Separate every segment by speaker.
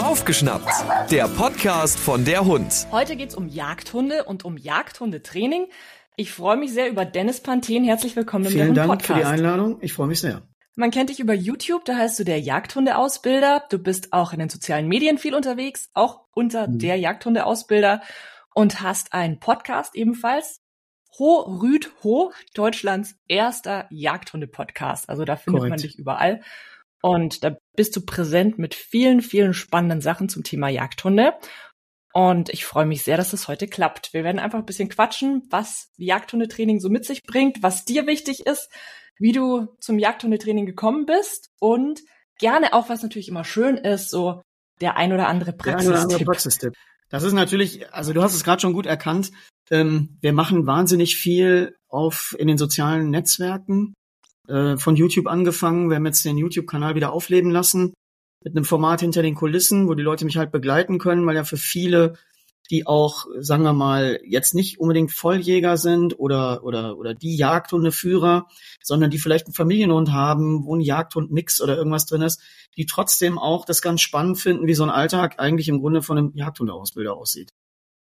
Speaker 1: Aufgeschnappt, der Podcast von der Hund.
Speaker 2: Heute geht's um Jagdhunde und um Jagdhundetraining. Ich freue mich sehr über Dennis Panthen. Herzlich willkommen im
Speaker 3: Vielen Dank
Speaker 2: Podcast.
Speaker 3: für die Einladung. Ich freue mich sehr.
Speaker 2: Man kennt dich über YouTube, da heißt du der Jagdhundeausbilder. Du bist auch in den sozialen Medien viel unterwegs, auch unter
Speaker 3: Mhm.
Speaker 2: der Jagdhundeausbilder und hast einen Podcast ebenfalls. Ho Rüd Ho, Deutschlands erster Jagdhunde-Podcast. Also da findet man
Speaker 3: Korrekt.
Speaker 2: dich überall. Und da bist du präsent mit vielen, vielen spannenden Sachen zum Thema Jagdhunde. Und ich freue mich sehr, dass es heute klappt. Wir werden einfach ein bisschen quatschen, was Jagdhundetraining so mit sich bringt, was dir wichtig ist, wie du zum Jagdhundetraining gekommen bist und gerne auch, was natürlich immer schön ist, so der ein oder andere
Speaker 3: Der eine oder andere
Speaker 2: Praxistipp.
Speaker 3: Praxistipp. Das ist natürlich, also du hast es gerade schon gut erkannt. Ähm, wir machen wahnsinnig viel auf in den sozialen Netzwerken. Äh, von YouTube angefangen. Wir haben jetzt den YouTube-Kanal wieder aufleben lassen mit einem Format hinter den Kulissen, wo die Leute mich halt begleiten können, weil ja für viele, die auch, sagen wir mal, jetzt nicht unbedingt Volljäger sind oder oder oder die Jagdhundeführer, sondern die vielleicht einen Familienhund haben, wo ein Jagdhund-Mix oder irgendwas drin ist, die trotzdem auch das ganz spannend finden, wie so ein Alltag eigentlich im Grunde von einem Jagdhundeausbilder aussieht.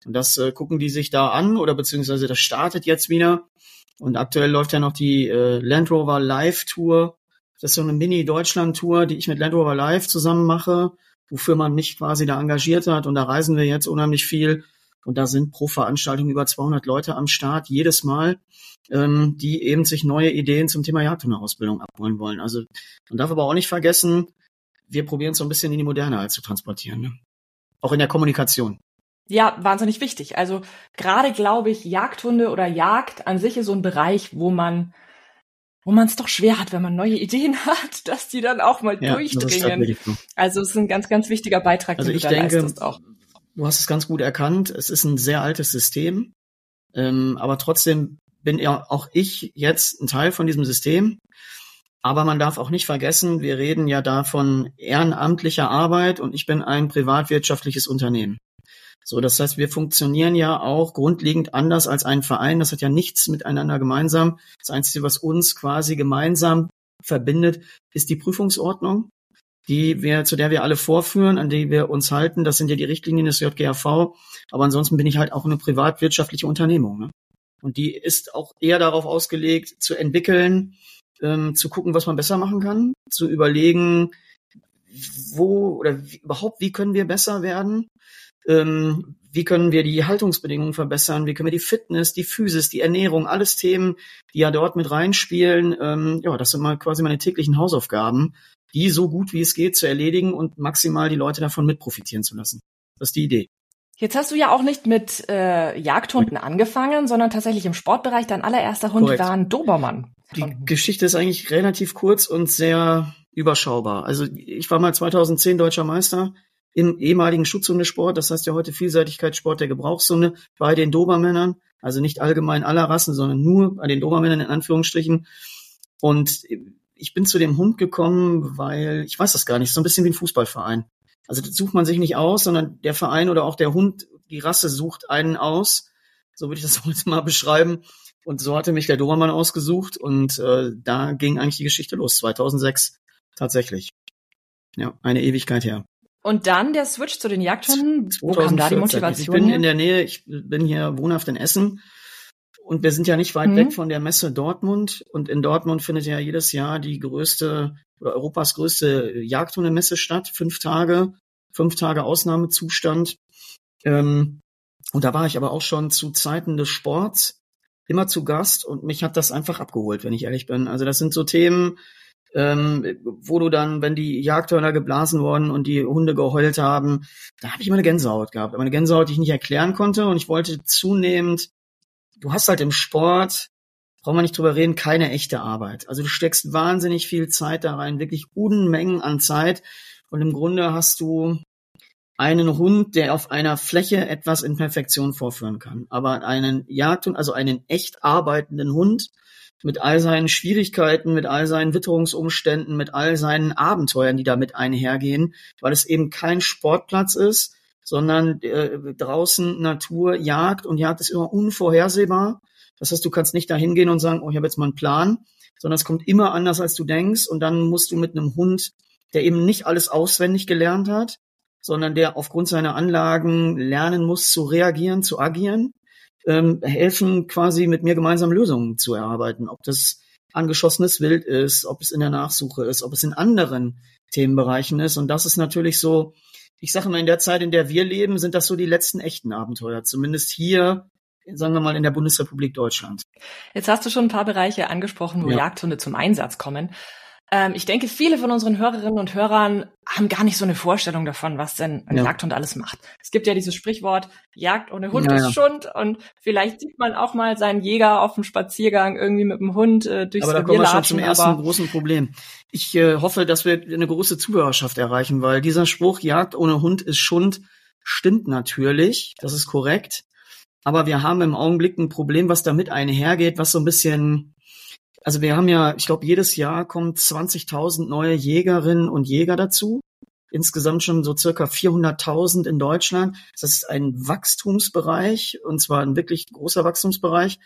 Speaker 3: Und das äh, gucken die sich da an oder beziehungsweise das startet jetzt wieder. Und aktuell läuft ja noch die äh, Land Rover Live Tour. Das ist so eine Mini-Deutschland-Tour, die ich mit Land Rover Live zusammen mache, wofür man mich quasi da engagiert hat. Und da reisen wir jetzt unheimlich viel. Und da sind pro Veranstaltung über 200 Leute am Start jedes Mal, ähm, die eben sich neue Ideen zum Thema Jagdhundeausbildung abholen wollen. Also man darf aber auch nicht vergessen, wir probieren es so ein bisschen in die Moderne halt zu transportieren. Ne? Auch in der Kommunikation.
Speaker 2: Ja, wahnsinnig wichtig. Also gerade glaube ich, Jagdhunde oder Jagd an sich ist so ein Bereich, wo man wo man es doch schwer hat, wenn man neue Ideen hat, dass die dann auch mal
Speaker 3: Ja,
Speaker 2: durchdringen.
Speaker 3: so.
Speaker 2: Also es ist ein ganz, ganz wichtiger Beitrag,
Speaker 3: Also
Speaker 2: den
Speaker 3: ich
Speaker 2: du da
Speaker 3: denke,
Speaker 2: leistest auch.
Speaker 3: du hast es ganz gut erkannt. Es ist ein sehr altes System, ähm, aber trotzdem bin ja auch ich jetzt ein Teil von diesem System. Aber man darf auch nicht vergessen, wir reden ja da von ehrenamtlicher Arbeit und ich bin ein privatwirtschaftliches Unternehmen. So, das heißt, wir funktionieren ja auch grundlegend anders als ein Verein. Das hat ja nichts miteinander gemeinsam. Das Einzige, was uns quasi gemeinsam verbindet, ist die Prüfungsordnung, die wir, zu der wir alle vorführen, an die wir uns halten. Das sind ja die Richtlinien des JGAV. Aber ansonsten bin ich halt auch eine privatwirtschaftliche Unternehmung. Ne? Und die ist auch eher darauf ausgelegt, zu entwickeln, ähm, zu gucken, was man besser machen kann, zu überlegen, wo oder wie, überhaupt, wie können wir besser werden, ähm, wie können wir die Haltungsbedingungen verbessern, wie können wir die Fitness, die Physis, die Ernährung, alles Themen, die ja dort mit reinspielen. Ähm, ja, das sind mal quasi meine täglichen Hausaufgaben, die so gut wie es geht zu erledigen und maximal die Leute davon mit profitieren zu lassen. Das ist die Idee.
Speaker 2: Jetzt hast du ja auch nicht mit äh, Jagdhunden angefangen, sondern tatsächlich im Sportbereich. Dein allererster Hund
Speaker 3: Korrekt.
Speaker 2: war ein Dobermann.
Speaker 3: Die Geschichte ist eigentlich relativ kurz und sehr überschaubar. Also ich war mal 2010 deutscher Meister im ehemaligen Schutzhundesport, das heißt ja heute Vielseitigkeitssport der Gebrauchshunde bei den Dobermännern, also nicht allgemein aller Rassen, sondern nur bei den Dobermännern in Anführungsstrichen. Und ich bin zu dem Hund gekommen, weil ich weiß das gar nicht, so ein bisschen wie ein Fußballverein. Also das sucht man sich nicht aus, sondern der Verein oder auch der Hund, die Rasse sucht einen aus. So würde ich das heute mal beschreiben. Und so hatte mich der Dobermann ausgesucht und äh, da ging eigentlich die Geschichte los, 2006 tatsächlich. Ja, eine Ewigkeit her.
Speaker 2: Und dann der Switch zu den Jagdhunden. Wo kam da die
Speaker 3: 2014.
Speaker 2: Motivation
Speaker 3: Ich bin in der Nähe, ich bin hier wohnhaft in Essen und wir sind ja nicht weit
Speaker 2: Mhm.
Speaker 3: weg von der Messe Dortmund und in Dortmund findet ja jedes Jahr die größte oder Europas größte Jagdhundemesse statt, fünf Tage, fünf Tage Ausnahmezustand. Ähm, und da war ich aber auch schon zu Zeiten des Sports immer zu Gast und mich hat das einfach abgeholt, wenn ich ehrlich bin. Also das sind so Themen, ähm, wo du dann, wenn die Jagdhörner geblasen wurden und die Hunde geheult haben, da habe ich immer eine Gänsehaut gehabt. Aber eine Gänsehaut, die ich nicht erklären konnte und ich wollte zunehmend, du hast halt im Sport, brauchen wir nicht drüber reden, keine echte Arbeit. Also du steckst wahnsinnig viel Zeit da rein, wirklich Unmengen an Zeit und im Grunde hast du einen Hund, der auf einer Fläche etwas in Perfektion vorführen kann. Aber einen Jagdhund, also einen echt arbeitenden Hund, mit all seinen Schwierigkeiten, mit all seinen Witterungsumständen, mit all seinen Abenteuern, die damit einhergehen, weil es eben kein Sportplatz ist, sondern äh, draußen Natur, Jagd. Und Jagd ist immer unvorhersehbar. Das heißt, du kannst nicht da hingehen und sagen, oh, ich habe jetzt mal einen Plan, sondern es kommt immer anders, als du denkst. Und dann musst du mit einem Hund der eben nicht alles auswendig gelernt hat, sondern der aufgrund seiner Anlagen lernen muss zu reagieren, zu agieren, ähm, helfen quasi mit mir gemeinsam Lösungen zu erarbeiten. Ob das angeschossenes Wild ist, ob es in der Nachsuche ist, ob es in anderen Themenbereichen ist. Und das ist natürlich so, ich sage mal, in der Zeit, in der wir leben, sind das so die letzten echten Abenteuer. Zumindest hier, sagen wir mal, in der Bundesrepublik Deutschland.
Speaker 2: Jetzt hast du schon ein paar Bereiche angesprochen, wo ja. Jagdhunde zum Einsatz kommen. Ähm, ich denke, viele von unseren Hörerinnen und Hörern haben gar nicht so eine Vorstellung davon, was denn ein ja. Jagdhund alles macht. Es gibt ja dieses Sprichwort, Jagd ohne Hund ja, ist Schund und vielleicht sieht man auch mal seinen Jäger auf dem Spaziergang irgendwie mit dem Hund äh, durchs
Speaker 3: Aber da kommen wir schon zum ersten großen Problem. Ich äh, hoffe, dass wir eine große Zuhörerschaft erreichen, weil dieser Spruch, Jagd ohne Hund ist Schund, stimmt natürlich, das ist korrekt. Aber wir haben im Augenblick ein Problem, was damit einhergeht, was so ein bisschen also wir haben ja, ich glaube, jedes Jahr kommen 20.000 neue Jägerinnen und Jäger dazu. Insgesamt schon so circa 400.000 in Deutschland. Das ist ein Wachstumsbereich und zwar ein wirklich großer Wachstumsbereich.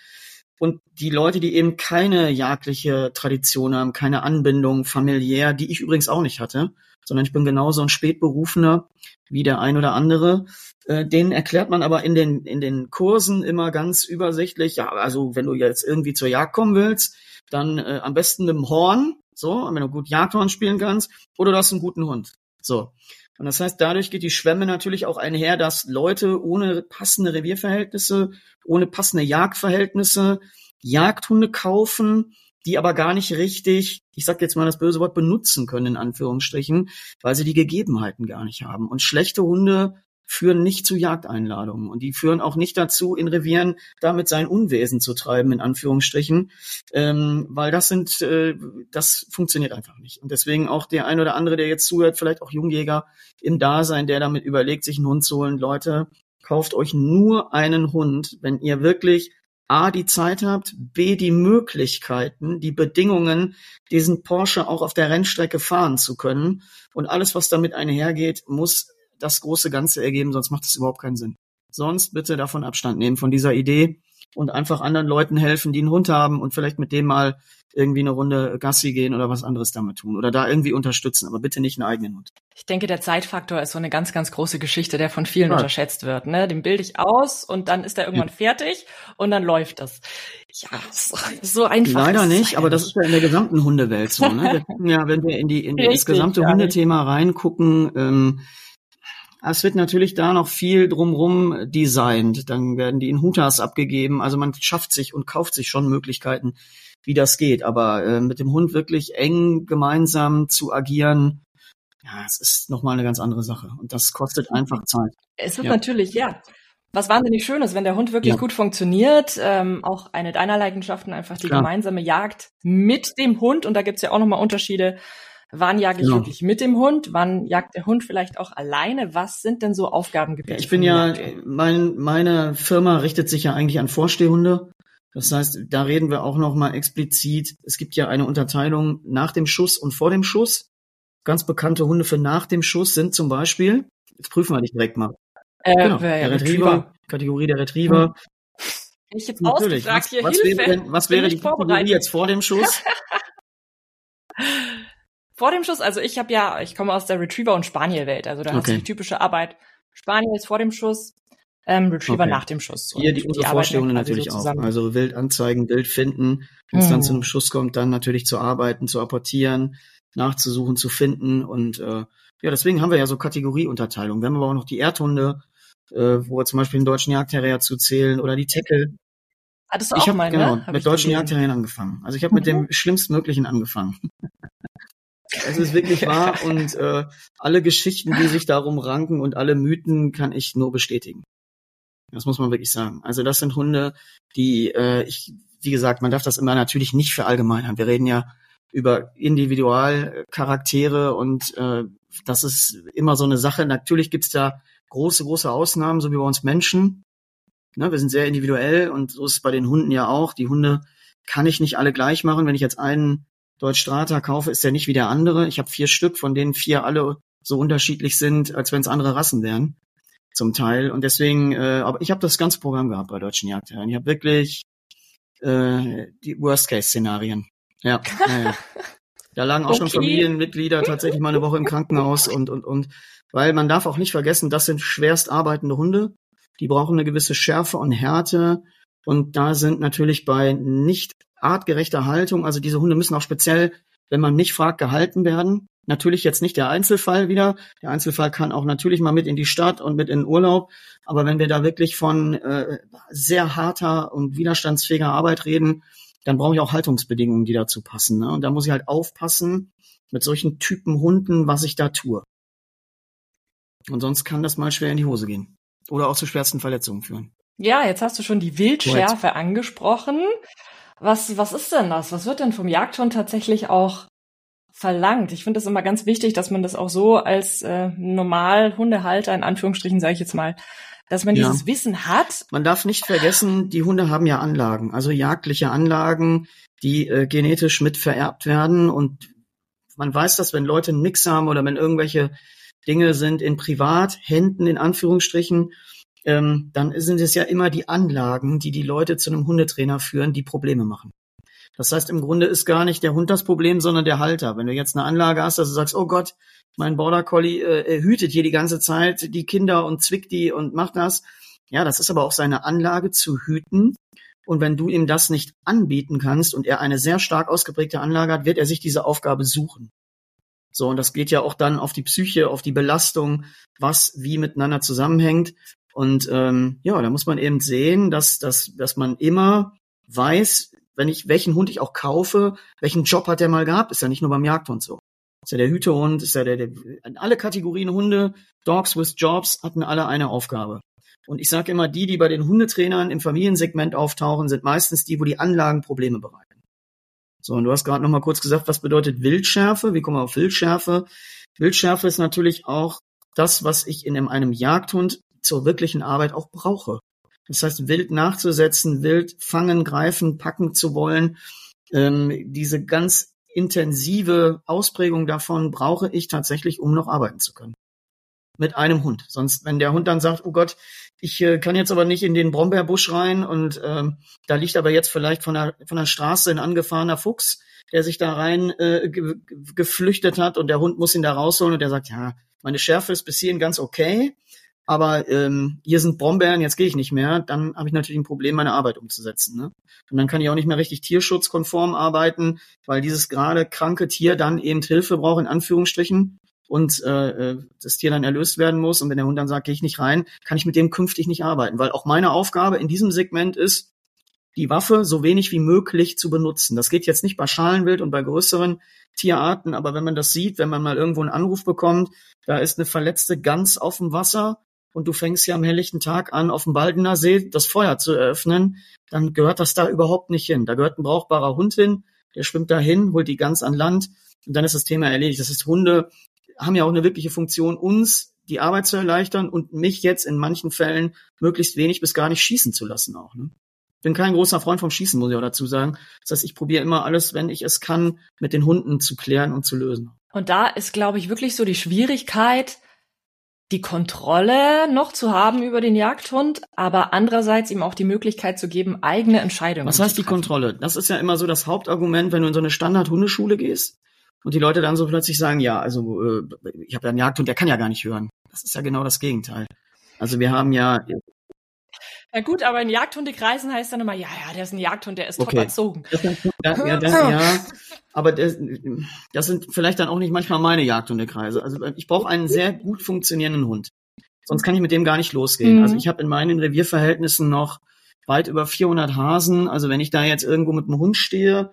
Speaker 3: Und die Leute, die eben keine jagdliche Tradition haben, keine Anbindung familiär, die ich übrigens auch nicht hatte, sondern ich bin genauso ein Spätberufener wie der ein oder andere. Äh, denen erklärt man aber in den, in den Kursen immer ganz übersichtlich, ja, also wenn du jetzt irgendwie zur Jagd kommen willst, dann äh, am besten mit dem Horn, so, wenn du gut Jagdhorn spielen kannst, oder du hast einen guten Hund. So. Und das heißt, dadurch geht die Schwemme natürlich auch einher, dass Leute ohne passende Revierverhältnisse, ohne passende Jagdverhältnisse Jagdhunde kaufen, die aber gar nicht richtig, ich sag jetzt mal das böse Wort, benutzen können, in Anführungsstrichen, weil sie die Gegebenheiten gar nicht haben. Und schlechte Hunde führen nicht zu Jagdeinladungen und die führen auch nicht dazu, in Revieren damit sein Unwesen zu treiben, in Anführungsstrichen, ähm, weil das sind, äh, das funktioniert einfach nicht. Und deswegen auch der ein oder andere, der jetzt zuhört, vielleicht auch Jungjäger im Dasein, der damit überlegt, sich einen Hund zu holen, Leute, kauft euch nur einen Hund, wenn ihr wirklich A, die Zeit habt, B, die Möglichkeiten, die Bedingungen, diesen Porsche auch auf der Rennstrecke fahren zu können. Und alles, was damit einhergeht, muss das große Ganze ergeben, sonst macht es überhaupt keinen Sinn. Sonst bitte davon Abstand nehmen von dieser Idee und einfach anderen Leuten helfen, die einen Hund haben und vielleicht mit dem mal irgendwie eine Runde Gassi gehen oder was anderes damit tun oder da irgendwie unterstützen, aber bitte nicht einen eigenen Hund.
Speaker 2: Ich denke, der Zeitfaktor ist so eine ganz, ganz große Geschichte, der von vielen ja. unterschätzt wird. Ne? Den bilde ich aus und dann ist er irgendwann ja. fertig und dann läuft das. Ja, so einfach.
Speaker 3: Leider nicht, aber das ist ja in der gesamten Hundewelt so. Ne? ja, wenn wir in die in Richtig, das gesamte Hundethema reingucken, ähm, es wird natürlich da noch viel drumrum designt. Dann werden die in Hutas abgegeben. Also man schafft sich und kauft sich schon Möglichkeiten, wie das geht. Aber äh, mit dem Hund wirklich eng gemeinsam zu agieren, ja, es ist nochmal eine ganz andere Sache. Und das kostet einfach Zeit.
Speaker 2: Es wird ja. natürlich, ja. Was wahnsinnig schön ist, wenn der Hund wirklich ja. gut funktioniert, ähm, auch eine deiner Leidenschaften, einfach die Klar. gemeinsame Jagd mit dem Hund. Und da gibt's ja auch nochmal Unterschiede Wann jage ich genau. wirklich mit dem Hund? Wann jagt der Hund vielleicht auch alleine? Was sind denn so Aufgabengebiete?
Speaker 3: Ich bin ja, mein, meine Firma richtet sich ja eigentlich an Vorstehhunde. Das heißt, da reden wir auch noch mal explizit. Es gibt ja eine Unterteilung nach dem Schuss und vor dem Schuss. Ganz bekannte Hunde für nach dem Schuss sind zum Beispiel, jetzt prüfen wir dich direkt mal. Äh, genau, der Retriever, Retriever, Kategorie der Retriever. Hm.
Speaker 2: Ich jetzt Natürlich. ausgefragt hier
Speaker 3: was
Speaker 2: Hilfe.
Speaker 3: Wäre was wäre die Kategorie jetzt vor dem Schuss?
Speaker 2: vor dem Schuss, also ich habe ja, ich komme aus der Retriever- und Spaniel-Welt, also da okay. hast du die typische Arbeit. Spaniel ist vor dem Schuss, ähm, Retriever okay. nach dem Schuss.
Speaker 3: Hier die, unsere Vorstellungen natürlich so auch. Also Wild anzeigen, Bild finden, wenn es mhm. dann zu einem Schuss kommt, dann natürlich zu arbeiten, zu apportieren, nachzusuchen, zu finden und äh, ja, deswegen haben wir ja so Kategorieunterteilung. Wir haben aber auch noch die Erdhunde, äh, wo wir zum Beispiel den deutschen Jagdterrier zuzählen oder die Tackle.
Speaker 2: Hattest du
Speaker 3: ich
Speaker 2: auch
Speaker 3: hab,
Speaker 2: mal,
Speaker 3: genau,
Speaker 2: ne?
Speaker 3: Hab mit deutschen Jagdterrieren angefangen. Also ich habe mhm. mit dem schlimmstmöglichen angefangen. Es ist wirklich wahr und äh, alle Geschichten, die sich darum ranken und alle Mythen kann ich nur bestätigen. Das muss man wirklich sagen. Also das sind Hunde, die äh, ich, wie gesagt, man darf das immer natürlich nicht verallgemeinern. Wir reden ja über Individualcharaktere und äh, das ist immer so eine Sache. Natürlich gibt's da große, große Ausnahmen, so wie bei uns Menschen. Ne, wir sind sehr individuell und so ist es bei den Hunden ja auch. Die Hunde kann ich nicht alle gleich machen. Wenn ich jetzt einen Deutsch Strata kaufe, ist der nicht wie der andere. Ich habe vier Stück, von denen vier alle so unterschiedlich sind, als wenn es andere Rassen wären, zum Teil. Und deswegen, äh, aber ich habe das ganze Programm gehabt bei Deutschen Jagdherren. Ich habe wirklich äh, die Worst-Case-Szenarien. Ja, ja, ja. Da lagen auch okay. schon Familienmitglieder tatsächlich mal eine Woche im Krankenhaus und, und, und, weil man darf auch nicht vergessen, das sind schwerst arbeitende Hunde. Die brauchen eine gewisse Schärfe und Härte. Und da sind natürlich bei nicht artgerechter Haltung, also diese Hunde müssen auch speziell, wenn man mich fragt, gehalten werden. Natürlich jetzt nicht der Einzelfall wieder. Der Einzelfall kann auch natürlich mal mit in die Stadt und mit in den Urlaub. Aber wenn wir da wirklich von äh, sehr harter und widerstandsfähiger Arbeit reden, dann brauche ich auch Haltungsbedingungen, die dazu passen. Ne? Und da muss ich halt aufpassen mit solchen Typen Hunden, was ich da tue. Und sonst kann das mal schwer in die Hose gehen. Oder auch zu schwersten Verletzungen führen.
Speaker 2: Ja, jetzt hast du schon die Wildschärfe Right. angesprochen. Was, was ist denn das? Was wird denn vom Jagdhund tatsächlich auch verlangt? Ich finde es immer ganz wichtig, dass man das auch so als äh, normal Hundehalter, in Anführungsstrichen sage ich jetzt mal, dass man dieses ja. Wissen hat.
Speaker 3: Man darf nicht vergessen, die Hunde haben ja Anlagen, also jagdliche Anlagen, die äh, genetisch mit vererbt werden. Und man weiß das, wenn Leute nix haben oder wenn irgendwelche Dinge sind in Privathänden, in Anführungsstrichen, ähm, dann sind es ja immer die Anlagen, die die Leute zu einem Hundetrainer führen, die Probleme machen. Das heißt, im Grunde ist gar nicht der Hund das Problem, sondern der Halter. Wenn du jetzt eine Anlage hast, dass du sagst, oh Gott, mein Border Collie äh, hütet hier die ganze Zeit die Kinder und zwickt die und macht das. Ja, das ist aber auch seine Anlage zu hüten. Und wenn du ihm das nicht anbieten kannst und er eine sehr stark ausgeprägte Anlage hat, wird er sich diese Aufgabe suchen. So, und das geht ja auch dann auf die Psyche, auf die Belastung, was wie miteinander zusammenhängt. Und ähm, ja, da muss man eben sehen, dass, dass, dass man immer weiß, wenn ich welchen Hund ich auch kaufe, welchen Job hat der mal gehabt, ist ja nicht nur beim Jagdhund so. Ist ja der Hütehund, ist ja der, der alle Kategorien Hunde, Dogs with Jobs hatten alle eine Aufgabe. Und ich sage immer, die, die bei den Hundetrainern im Familiensegment auftauchen, sind meistens die, wo die Anlagen Probleme bereiten. So, und du hast gerade noch mal kurz gesagt, was bedeutet Wildschärfe? Wie kommen wir auf Wildschärfe? Wildschärfe ist natürlich auch das, was ich in einem Jagdhund zur wirklichen Arbeit auch brauche. Das heißt, wild nachzusetzen, wild fangen, greifen, packen zu wollen, ähm, diese ganz intensive Ausprägung davon brauche ich tatsächlich, um noch arbeiten zu können. Mit einem Hund. Sonst, wenn der Hund dann sagt, oh Gott, ich äh, kann jetzt aber nicht in den Brombeerbusch rein und ähm, da liegt aber jetzt vielleicht von der, von der Straße ein angefahrener Fuchs, der sich da rein äh, ge geflüchtet hat und der Hund muss ihn da rausholen und der sagt, ja, meine Schärfe ist bis hierhin ganz okay, aber ähm, hier sind Brombeeren, jetzt gehe ich nicht mehr, dann habe ich natürlich ein Problem, meine Arbeit umzusetzen. Ne? Und dann kann ich auch nicht mehr richtig tierschutzkonform arbeiten, weil dieses gerade kranke Tier dann eben Hilfe braucht, in Anführungsstrichen, und äh, äh, das Tier dann erlöst werden muss. Und wenn der Hund dann sagt, gehe ich nicht rein, kann ich mit dem künftig nicht arbeiten. Weil auch meine Aufgabe in diesem Segment ist, die Waffe so wenig wie möglich zu benutzen. Das geht jetzt nicht bei Schalenwild und bei größeren Tierarten, aber wenn man das sieht, wenn man mal irgendwo einen Anruf bekommt, da ist eine verletzte Gans auf dem Wasser und du fängst ja am helllichten Tag an, auf dem Baldener See das Feuer zu eröffnen, dann gehört das da überhaupt nicht hin. Da gehört ein brauchbarer Hund hin, der schwimmt dahin, holt die Gans an Land und dann ist das Thema erledigt. Das ist Hunde haben ja auch eine wirkliche Funktion, uns die Arbeit zu erleichtern und mich jetzt in manchen Fällen möglichst wenig bis gar nicht schießen zu lassen auch. Ne? bin kein großer Freund vom Schießen, muss ich auch dazu sagen. Das heißt, ich probiere immer alles, wenn ich es kann, mit den Hunden zu klären und zu lösen.
Speaker 2: Und da ist, glaube ich, wirklich so die Schwierigkeit, die Kontrolle noch zu haben über den Jagdhund, aber andererseits ihm auch die Möglichkeit zu geben, eigene Entscheidungen
Speaker 3: Was heißt die Kontrolle? Das ist ja immer so das Hauptargument, wenn du in so eine Standard-Hundeschule gehst und die Leute dann so plötzlich sagen, ja, also äh, ich habe ja einen Jagdhund, der kann ja gar nicht hören. Das ist ja genau das Gegenteil. Also wir haben ja
Speaker 2: ja gut, aber in Jagdhundekreisen heißt dann immer, ja, ja, der ist ein Jagdhund, der ist okay. top erzogen. Das,
Speaker 3: ja, ja, das, ja, aber das, das sind vielleicht dann auch nicht manchmal meine Jagdhundekreise. Also ich brauche einen sehr gut funktionierenden Hund. Sonst kann ich mit dem gar nicht losgehen. Mhm. Also ich habe in meinen Revierverhältnissen noch weit über 400 Hasen. Also wenn ich da jetzt irgendwo mit einem Hund stehe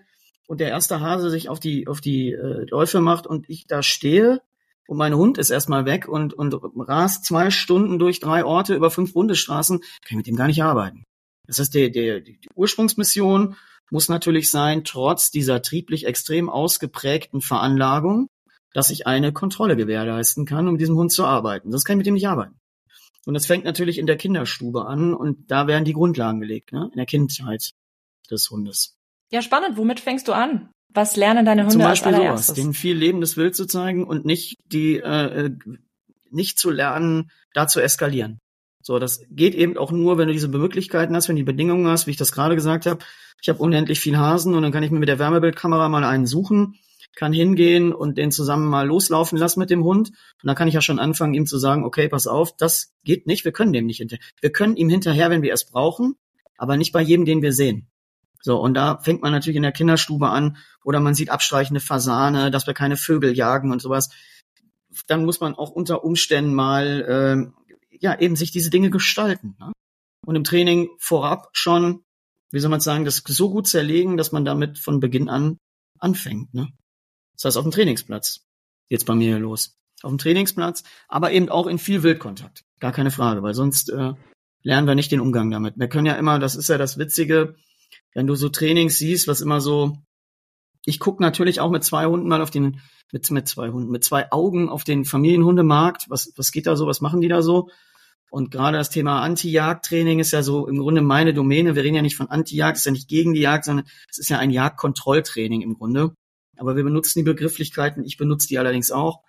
Speaker 3: und der erste Hase sich auf die auf die äh, Läufe macht und ich da stehe, und mein Hund ist erstmal weg und, und rast zwei Stunden durch drei Orte über fünf Bundesstraßen, kann ich mit dem gar nicht arbeiten. Das heißt, der, der, die Ursprungsmission muss natürlich sein, trotz dieser trieblich extrem ausgeprägten Veranlagung, dass ich eine Kontrolle gewährleisten kann, um mit diesem Hund zu arbeiten. Sonst kann ich mit dem nicht arbeiten. Und das fängt natürlich in der Kinderstube an und da werden die Grundlagen gelegt, ne? in der Kindheit des Hundes.
Speaker 2: Ja, spannend. Womit fängst du an? Was lernen deine Hunde
Speaker 3: Zum Beispiel als sowas, denen viel lebendes Wild zu zeigen und nicht die äh, äh, nicht zu lernen, da zu eskalieren. So, das geht eben auch nur, wenn du diese Möglichkeiten hast, wenn du die Bedingungen hast, wie ich das gerade gesagt habe. Ich habe unendlich viel Hasen und dann kann ich mir mit der Wärmebildkamera mal einen suchen. kann hingehen und den zusammen mal loslaufen lassen mit dem Hund. Und dann kann ich ja schon anfangen, ihm zu sagen, okay, pass auf, das geht nicht, wir können dem nicht hinterher. Wir können ihm hinterher, wenn wir es brauchen, aber nicht bei jedem, den wir sehen. So, und da fängt man natürlich in der Kinderstube an, oder man sieht abstreichende Fasane, dass wir keine Vögel jagen und sowas. Dann muss man auch unter Umständen mal, äh, ja, eben sich diese Dinge gestalten. Ne? Und im Training vorab schon, wie soll man sagen, das so gut zerlegen, dass man damit von Beginn an anfängt. Ne? Das heißt, auf dem Trainingsplatz geht's bei mir los. Auf dem Trainingsplatz, aber eben auch in viel Wildkontakt. Gar keine Frage, weil sonst äh, lernen wir nicht den Umgang damit. Wir können ja immer, das ist ja das Witzige, wenn du so Trainings siehst, was immer so, ich gucke natürlich auch mit zwei Hunden mal auf den, mit, mit zwei Hunden, mit zwei Augen auf den Familienhundemarkt. Was, was geht da so, was machen die da so? Und gerade das Thema Anti-Jagd-Training ist ja so im Grunde meine Domäne. Wir reden ja nicht von Anti-Jagd, ist ja nicht gegen die Jagd, sondern es ist ja ein Jagdkontrolltraining im Grunde. Aber wir benutzen die Begrifflichkeiten, ich benutze die allerdings auch.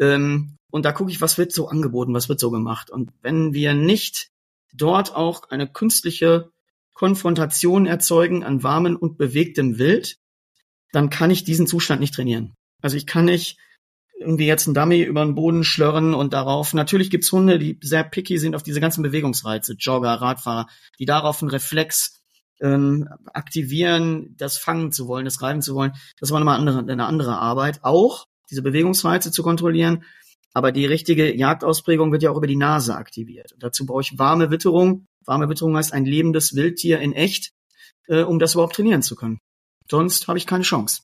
Speaker 3: Ähm, und da gucke ich, was wird so angeboten, was wird so gemacht. Und wenn wir nicht dort auch eine künstliche Konfrontation erzeugen an warmem und bewegtem Wild, dann kann ich diesen Zustand nicht trainieren. Also ich kann nicht irgendwie jetzt einen Dummy über den Boden schlörren und darauf. Natürlich gibt's Hunde, die sehr picky sind auf diese ganzen Bewegungsreize, Jogger, Radfahrer, die darauf einen Reflex ähm, aktivieren, das fangen zu wollen, das reiben zu wollen. Das war nochmal andere, eine andere Arbeit. Auch diese Bewegungsreize zu kontrollieren. Aber die richtige Jagdausprägung wird ja auch über die Nase aktiviert. Und dazu brauche ich warme Witterung. Warme Witterung heißt ein lebendes Wildtier in echt, äh, um das überhaupt trainieren zu können. Sonst habe ich keine Chance.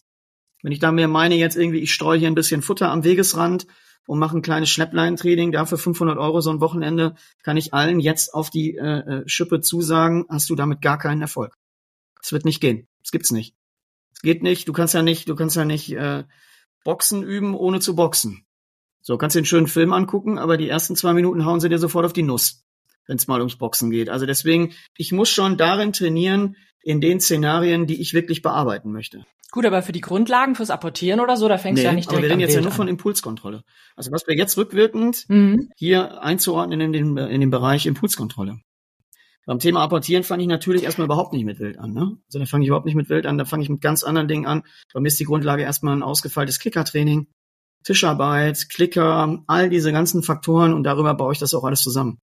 Speaker 3: Wenn ich da mir meine, jetzt irgendwie, ich streue hier ein bisschen Futter am Wegesrand und mache ein kleines Schlepplein-Training, dafür 500 Euro so ein Wochenende, kann ich allen jetzt auf die äh, äh, Schippe zusagen, hast du damit gar keinen Erfolg. Es wird nicht gehen. Es gibt's nicht. Es geht nicht. Du kannst ja nicht, du kannst ja nicht äh, Boxen üben, ohne zu boxen. So, kannst dir einen schönen Film angucken, aber die ersten zwei Minuten hauen sie dir sofort auf die Nuss, wenn es mal ums Boxen geht. Also deswegen, ich muss schon darin trainieren, in den Szenarien, die ich wirklich bearbeiten möchte.
Speaker 2: Gut, aber für die Grundlagen, fürs Apportieren oder so, da fängst nee, du ja nicht direkt
Speaker 3: aber wir reden jetzt
Speaker 2: ja
Speaker 3: nur von Impulskontrolle. Also was wir jetzt rückwirkend mhm. hier einzuordnen in den, in den Bereich Impulskontrolle. Beim Thema Apportieren fange ich natürlich erstmal überhaupt nicht mit Wild an. Ne? Also da fange ich überhaupt nicht mit Wild an, da fange ich mit ganz anderen Dingen an. Bei mir ist die Grundlage erstmal ein ausgefeiltes Klickertraining, Tischarbeit, Klicker, all diese ganzen Faktoren und darüber baue ich das auch alles zusammen.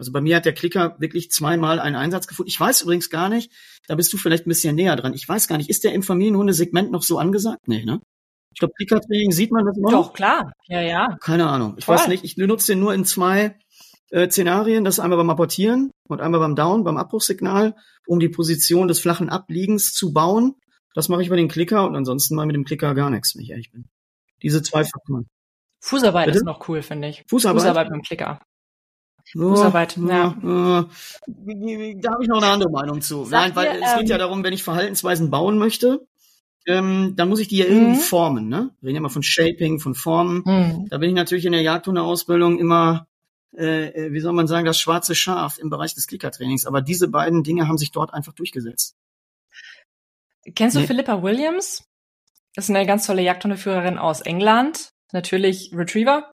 Speaker 3: Also bei mir hat der Klicker wirklich zweimal einen Einsatz gefunden. Ich weiß übrigens gar nicht, da bist du vielleicht ein bisschen näher dran. Ich weiß gar nicht, ist der im Familienhunde-Segment noch so angesagt? Nee, ne? Ich glaube, Klickertraining sieht man das noch.
Speaker 2: Doch, klar. Ja, ja.
Speaker 3: Keine Ahnung. Ich Voll. weiß nicht. Ich benutze den nur in zwei äh, Szenarien. Das einmal beim Apportieren und einmal beim Down, beim Abbruchssignal, um die Position des flachen Abliegens zu bauen. Das mache ich bei den Klicker und ansonsten mal mit dem Klicker gar nichts, wenn ich ehrlich bin. Diese zwei Faktoren.
Speaker 2: Fußarbeit Bitte? ist noch cool, finde ich.
Speaker 3: Fußarbeit?
Speaker 2: Fußarbeit beim Klicker.
Speaker 3: Fußarbeit, ja. Da habe ich noch eine andere Meinung zu. Sag Nein, weil dir, es geht ja ähm, darum, wenn ich Verhaltensweisen bauen möchte, ähm, dann muss ich die ja irgendwie mhm. formen. Ne? Wir reden ja immer von Shaping, von Formen. Mhm. Da bin ich natürlich in der Jagdhundeausbildung immer, äh, äh, wie soll man sagen, das schwarze Schaf im Bereich des Klickertrainings. Aber diese beiden Dinge haben sich dort einfach durchgesetzt.
Speaker 2: Kennst du nee. Philippa Williams? Das ist eine ganz tolle Jagdhundeführerin aus England. Natürlich Retriever.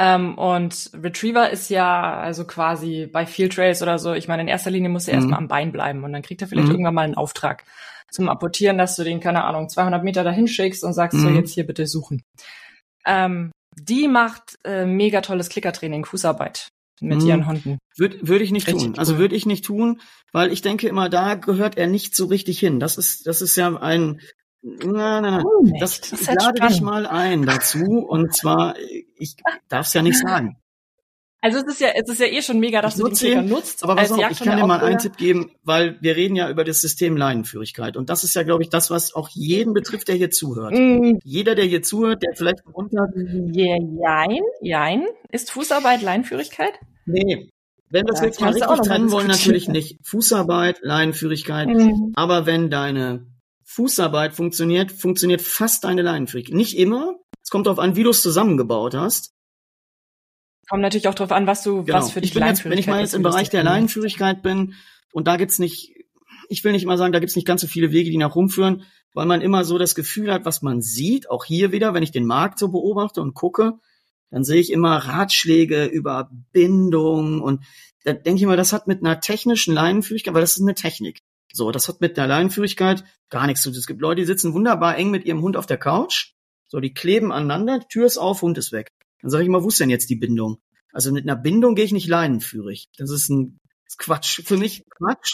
Speaker 2: Ähm, und Retriever ist ja also quasi bei Field Trails oder so, ich meine, in erster Linie muss er mhm. erstmal am Bein bleiben und dann kriegt er vielleicht mhm. irgendwann mal einen Auftrag zum Apportieren, dass du den, keine Ahnung, 200 Meter dahin schickst und sagst mhm. so, jetzt hier bitte suchen. Ähm, die macht äh, mega tolles Klickertraining, Fußarbeit mit ihren mhm. Hunden.
Speaker 3: Würde würd ich nicht Richtig tun. Cool. Also würde ich nicht tun, weil ich denke immer, da gehört er nicht so richtig hin. Das ist, das ist ja ein, Nein, nein, nein. Das, das ich lade dich mal ein dazu. Und zwar, ich darf es ja nicht sagen.
Speaker 2: Also es ist ja, es ist ja eh schon mega, dass ich du den Klicker nutzt.
Speaker 3: Aber pass auf, ich kann dir mal einen Tipp geben, weil wir reden ja über das System Leinenführigkeit. Und das ist ja, glaube ich, das, was auch jeden betrifft, der hier zuhört. Mm. Jeder, der hier zuhört, der vielleicht runter.
Speaker 2: Jein, jein. Ist Fußarbeit Leinenführigkeit?
Speaker 3: Nee. Wenn wir es wirklich mal richtig trennen wollen, natürlich nicht. Fußarbeit, Leinenführigkeit. Mm. Aber wenn deine Fußarbeit funktioniert, funktioniert fast deine Leinenführigkeit. Nicht immer. Es kommt darauf an, wie du es zusammengebaut hast.
Speaker 2: Kommt natürlich auch darauf an, was du, genau. was für dich
Speaker 3: Leinenführigkeit jetzt, Wenn ich mal jetzt im Bereich der Leinenführigkeit bin und da gibt's nicht, ich will nicht mal sagen, da gibt's nicht ganz so viele Wege, die nach rumführen, weil man immer so das Gefühl hat, was man sieht, auch hier wieder, wenn ich den Markt so beobachte und gucke, dann sehe ich immer Ratschläge über Bindung und da denke ich mal, das hat mit einer technischen Leinenführigkeit, weil das ist eine Technik. So, das hat mit der Leinenführigkeit gar nichts zu tun. Es gibt Leute, die sitzen wunderbar eng mit ihrem Hund auf der Couch. So, die kleben aneinander, Tür ist auf, Hund ist weg. Dann sage ich immer, wo ist denn jetzt die Bindung? Also mit einer Bindung gehe ich nicht leinenführig. Das ist ein das ist Quatsch. Für mich Quatsch.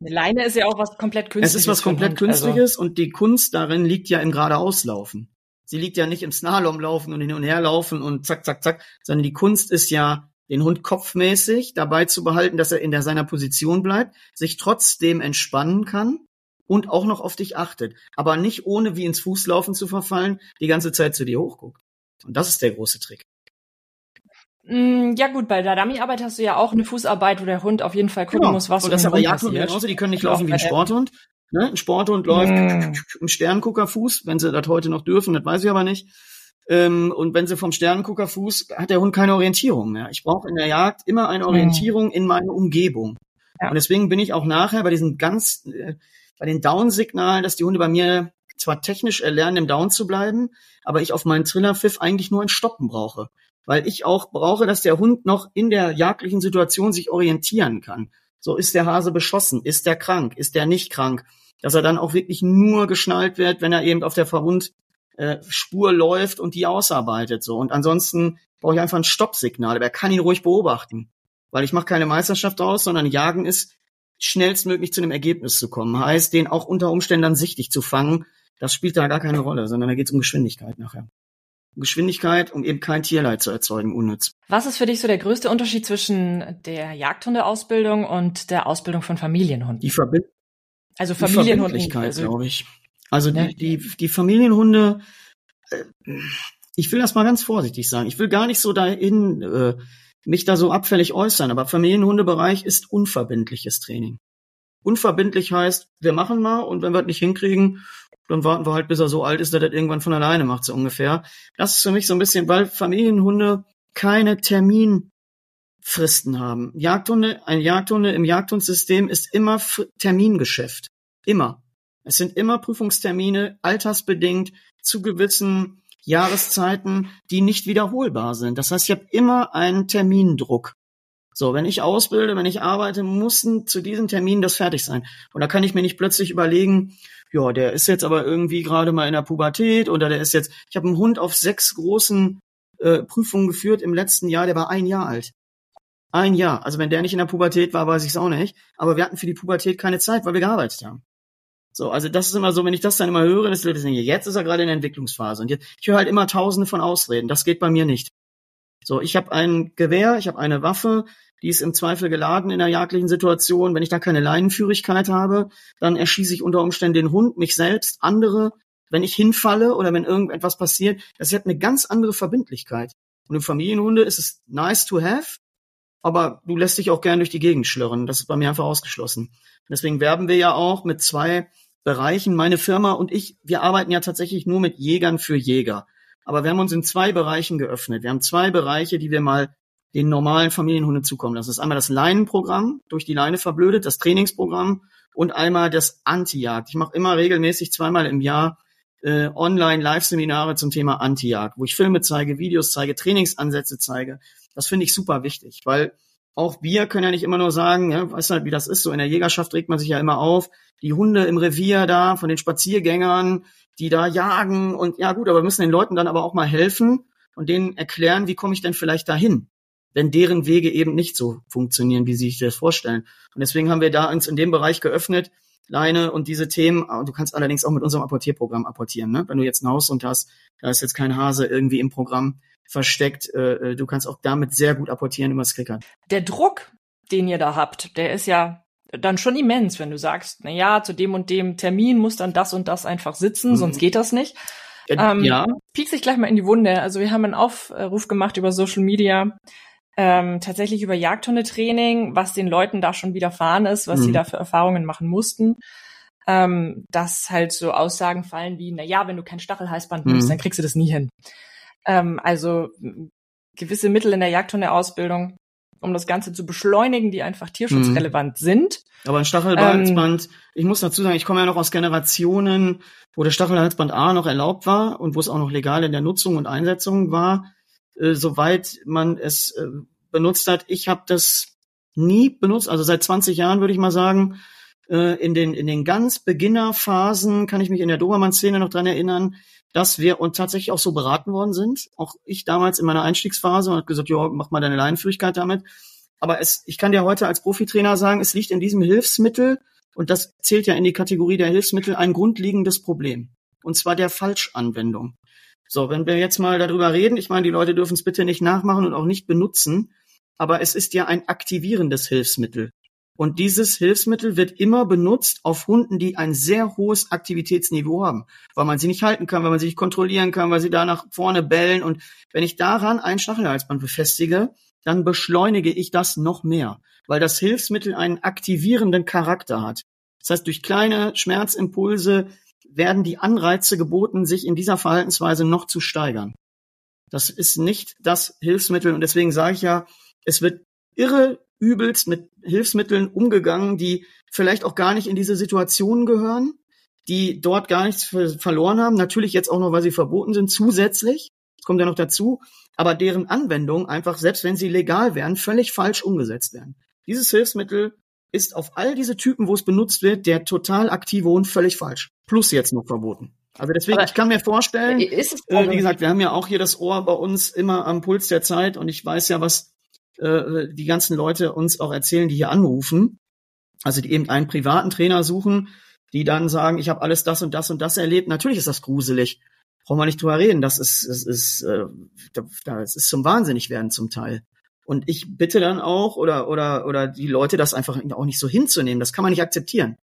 Speaker 2: Eine Leine ist ja auch was komplett Künstliches.
Speaker 3: Es ist was komplett
Speaker 2: also
Speaker 3: Künstliches also. und die Kunst darin liegt ja im geradeauslaufen. Sie liegt ja nicht im Slalomlaufen und hin und her laufen und zack, zack, zack, sondern die Kunst ist ja, den Hund kopfmäßig dabei zu behalten, dass er in der seiner Position bleibt, sich trotzdem entspannen kann und auch noch auf dich achtet, aber nicht ohne wie ins Fußlaufen zu verfallen, die ganze Zeit zu dir hochguckt. Und das ist der große Trick.
Speaker 2: Mm, ja gut, bei der Dummy-Arbeit hast du ja auch eine Fußarbeit, wo der Hund auf jeden Fall gucken
Speaker 3: genau.
Speaker 2: muss, was
Speaker 3: und das ist aber Jagdhund genauso, die können nicht laufen wie ein Sporthund. Ne? Ein Sporthund läuft mm. im Sternguckerfuß, wenn sie das heute noch dürfen, das weiß ich aber nicht. Ähm, und wenn sie vom Sternguckerfuß, hat der Hund keine Orientierung mehr. Ich brauche in der Jagd immer eine mm. Orientierung in meine Umgebung. Ja. Und deswegen bin ich auch nachher bei diesen ganz, äh, bei den Down-Signalen, dass die Hunde bei mir zwar technisch erlernen, im Down zu bleiben, aber ich auf meinen Trillerpfiff eigentlich nur ein Stoppen brauche. Weil ich auch brauche, dass der Hund noch in der jagdlichen Situation sich orientieren kann. So ist der Hase beschossen, ist der krank, ist der nicht krank, dass er dann auch wirklich nur geschnallt wird, wenn er eben auf der Verwundspur äh, läuft und die ausarbeitet. So und ansonsten brauche ich einfach ein Stoppsignal, aber er kann ihn ruhig beobachten, weil ich mache keine Meisterschaft aus, sondern Jagen ist schnellstmöglich zu einem Ergebnis zu kommen. Heißt, den auch unter Umständen dann sichtig zu fangen, das spielt da gar keine Rolle, sondern da geht es um Geschwindigkeit nachher. Um Geschwindigkeit, um eben kein Tierleid zu erzeugen, unnütz.
Speaker 2: Was ist für dich so der größte Unterschied zwischen der Jagdhundeausbildung und der Ausbildung von Familienhunden?
Speaker 3: Die, Verbi
Speaker 2: also Familienhunden,
Speaker 3: die Verbindlichkeit, also, glaube ich. Also ja. die, die, die Familienhunde, äh, ich will das mal ganz vorsichtig sagen. Ich will gar nicht so dahin äh, mich da so abfällig äußern, aber Familienhundebereich ist unverbindliches Training. Unverbindlich heißt, wir machen mal und wenn wir es nicht hinkriegen, dann warten wir halt, bis er so alt ist, dass er das irgendwann von alleine macht, so ungefähr. Das ist für mich so ein bisschen, weil Familienhunde keine Terminfristen haben. Jagdhunde, ein Jagdhunde im Jagdhundsystem ist immer Termingeschäft. Immer. Es sind immer Prüfungstermine, altersbedingt, zu gewissen Jahreszeiten, die nicht wiederholbar sind. Das heißt, ich habe immer einen Termindruck. So, wenn ich ausbilde, wenn ich arbeite, muss zu diesem Termin das fertig sein. Und da kann ich mir nicht plötzlich überlegen, ja, der ist jetzt aber irgendwie gerade mal in der Pubertät oder der ist jetzt, ich habe einen Hund auf sechs großen äh, Prüfungen geführt im letzten Jahr, der war ein Jahr alt. Ein Jahr. Also wenn der nicht in der Pubertät war, weiß ich es auch nicht. Aber wir hatten für die Pubertät keine Zeit, weil wir gearbeitet haben. So, also das ist immer so, wenn ich das dann immer höre, Leute sagen, jetzt ist er gerade in der Entwicklungsphase. Und jetzt, ich höre halt immer tausende von Ausreden. Das geht bei mir nicht. So, ich habe ein Gewehr, ich habe eine Waffe, die ist im Zweifel geladen in der jagdlichen Situation. Wenn ich da keine Leinenführigkeit habe, dann erschieße ich unter Umständen den Hund, mich selbst, andere. Wenn ich hinfalle oder wenn irgendetwas passiert, das hat eine ganz andere Verbindlichkeit. Und im Familienhunde ist es nice to have, aber du lässt dich auch gern durch die Gegend schlirren. Das ist bei mir einfach ausgeschlossen. Deswegen werben wir ja auch mit zwei Bereichen. Meine Firma und ich, wir arbeiten ja tatsächlich nur mit Jägern für Jäger. Aber wir haben uns in zwei Bereichen geöffnet. Wir haben zwei Bereiche, die wir mal den normalen Familienhunden zukommen lassen. Das ist einmal das Leinenprogramm, durch die Leine verblödet, das Trainingsprogramm und einmal das Anti-Jagd. Ich mache immer regelmäßig zweimal im Jahr äh, Online-Live-Seminare zum Thema Anti-Jagd, wo ich Filme zeige, Videos zeige, Trainingsansätze zeige. Das finde ich super wichtig, weil auch wir können ja nicht immer nur sagen, ja, weißt halt, wie das ist, so in der Jägerschaft regt man sich ja immer auf, die Hunde im Revier da, von den Spaziergängern, die da jagen und ja gut, aber wir müssen den Leuten dann aber auch mal helfen und denen erklären, wie komme ich denn vielleicht dahin? wenn deren Wege eben nicht so funktionieren, wie sie sich das vorstellen. Und deswegen haben wir da uns in dem Bereich geöffnet, Leine und diese Themen. Und du kannst allerdings auch mit unserem Apportierprogramm apportieren. Ne? Wenn du jetzt ein Haushund hast, da ist jetzt kein Hase irgendwie im Programm versteckt. Äh, äh du kannst auch damit sehr gut apportieren über das Klickern.
Speaker 2: Der Druck, den ihr da habt, der ist ja dann schon immens, wenn du sagst, na ja, zu dem und dem Termin muss dann das und das einfach sitzen, mhm. sonst geht das nicht. Ähm, ja. Piek sich gleich mal in die Wunde. Also wir haben einen Aufruf gemacht über Social Media ähm, tatsächlich über Jagdhundetraining, was den Leuten da schon widerfahren ist, was mhm. sie da für Erfahrungen machen mussten. Ähm, dass halt so Aussagen fallen wie, na ja, wenn du kein Stachelhalsband nimmst, mhm. dann kriegst du das nie hin. Ähm, also gewisse Mittel in der Jagdhundeausbildung, um das Ganze zu beschleunigen, die einfach tierschutzrelevant mhm. sind.
Speaker 3: Aber ein Stachelhalsband, ähm, ich muss dazu sagen, ich komme ja noch aus Generationen, wo der Stachelhalsband A noch erlaubt war und wo es auch noch legal in der Nutzung und Einsetzung war. Äh, soweit man es äh, benutzt hat. Ich habe das nie benutzt, also seit 20 Jahren würde ich mal sagen. äh, in den, in den ganz Beginnerphasen, kann ich mich in der Dobermann-Szene noch dran erinnern, dass wir und tatsächlich auch so beraten worden sind. Auch ich damals in meiner Einstiegsphase und habe gesagt, ja, mach mal deine Leinenführigkeit damit. Aber es, ich kann dir heute als Profitrainer sagen, es liegt in diesem Hilfsmittel, und das zählt ja in die Kategorie der Hilfsmittel, ein grundlegendes Problem. Und zwar der Falschanwendung. So, wenn wir jetzt mal darüber reden, ich meine, die Leute dürfen es bitte nicht nachmachen und auch nicht benutzen, aber es ist ja ein aktivierendes Hilfsmittel. Und dieses Hilfsmittel wird immer benutzt auf Hunden, die ein sehr hohes Aktivitätsniveau haben, weil man sie nicht halten kann, weil man sie nicht kontrollieren kann, weil sie da nach vorne bellen. Und wenn ich daran ein Stachelhalsband befestige, dann beschleunige ich das noch mehr, weil das Hilfsmittel einen aktivierenden Charakter hat. Das heißt, durch kleine Schmerzimpulse werden die Anreize geboten, sich in dieser Verhaltensweise noch zu steigern. Das ist nicht das Hilfsmittel und deswegen sage ich ja, es wird irre übelst mit Hilfsmitteln umgegangen, die vielleicht auch gar nicht in diese Situation gehören, die dort gar nichts verloren haben. Natürlich jetzt auch noch, weil sie verboten sind, zusätzlich. Das kommt ja noch dazu. Aber deren Anwendung einfach, selbst wenn sie legal wären, völlig falsch umgesetzt werden. Dieses Hilfsmittel ist auf all diese Typen, wo es benutzt wird, der total aktive Hund völlig falsch. Plus jetzt noch verboten. Also deswegen, Aber ich kann mir vorstellen, äh, wie gesagt, wir haben ja auch hier das Ohr bei uns immer am Puls der Zeit und ich weiß ja, was äh, die ganzen Leute uns auch erzählen, die hier anrufen, also die eben einen privaten Trainer suchen, die dann sagen, ich habe alles das und das und das erlebt. Natürlich ist das gruselig. Brauchen wir nicht drüber reden. Das ist, das ist, äh, das ist zum Wahnsinnig werden zum Teil. Und ich bitte dann auch oder oder oder die Leute das einfach auch nicht so hinzunehmen. Das kann man nicht akzeptieren.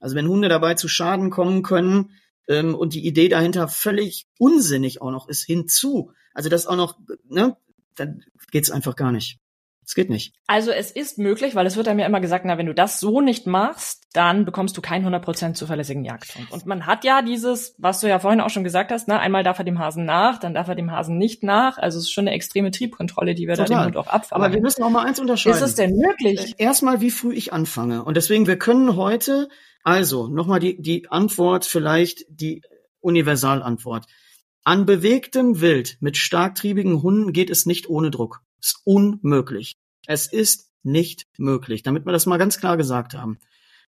Speaker 3: Also wenn Hunde dabei zu Schaden kommen können ähm, und die Idee dahinter völlig unsinnig auch noch ist hinzu, also das auch noch, ne, dann geht's einfach gar nicht. Es geht nicht.
Speaker 2: Also es ist möglich, weil es wird einem ja immer gesagt, na, wenn du das so nicht machst, dann bekommst du keinen 100% zuverlässigen Jagdhund. Und man hat ja dieses, was du ja vorhin auch schon gesagt hast, ne, einmal darf er dem Hasen nach, dann darf er dem Hasen nicht nach. Also es ist schon eine extreme Triebkontrolle, die wir Total. da dem Hund auch abfahren.
Speaker 3: Aber wir müssen auch mal eins unterscheiden.
Speaker 2: Ist es denn möglich?
Speaker 3: Äh, erstmal, wie früh ich anfange. Und deswegen, wir können heute, also nochmal die, die Antwort, vielleicht die Universalantwort. An bewegtem Wild mit starktriebigen Hunden geht es nicht ohne Druck. Ist unmöglich. Es ist nicht möglich, damit wir das mal ganz klar gesagt haben.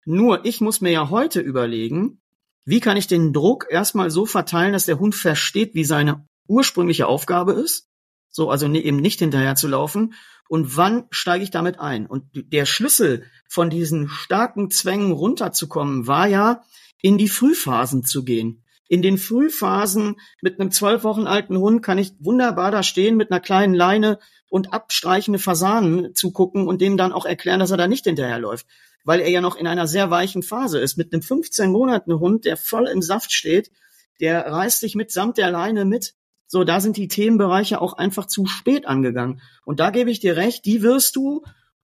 Speaker 3: Nur ich muss mir ja heute überlegen, wie kann ich den Druck erstmal so verteilen, dass der Hund versteht, wie seine ursprüngliche Aufgabe ist. So, also ne, eben nicht hinterher zu laufen. Und wann steige ich damit ein? Und der Schlüssel von diesen starken Zwängen runterzukommen war ja, in die Frühphasen zu gehen. In den Frühphasen mit einem zwölf Wochen alten Hund kann ich wunderbar da stehen mit einer kleinen Leine und abstreichende Fasanen zugucken und dem dann auch erklären, dass er da nicht hinterherläuft. Weil er ja noch in einer sehr weichen Phase ist. Mit einem 15 Monaten Hund, der voll im Saft steht, der reißt sich mitsamt der Leine mit. So, da sind die Themenbereiche auch einfach zu spät angegangen. Und da gebe ich dir recht, die wirst du,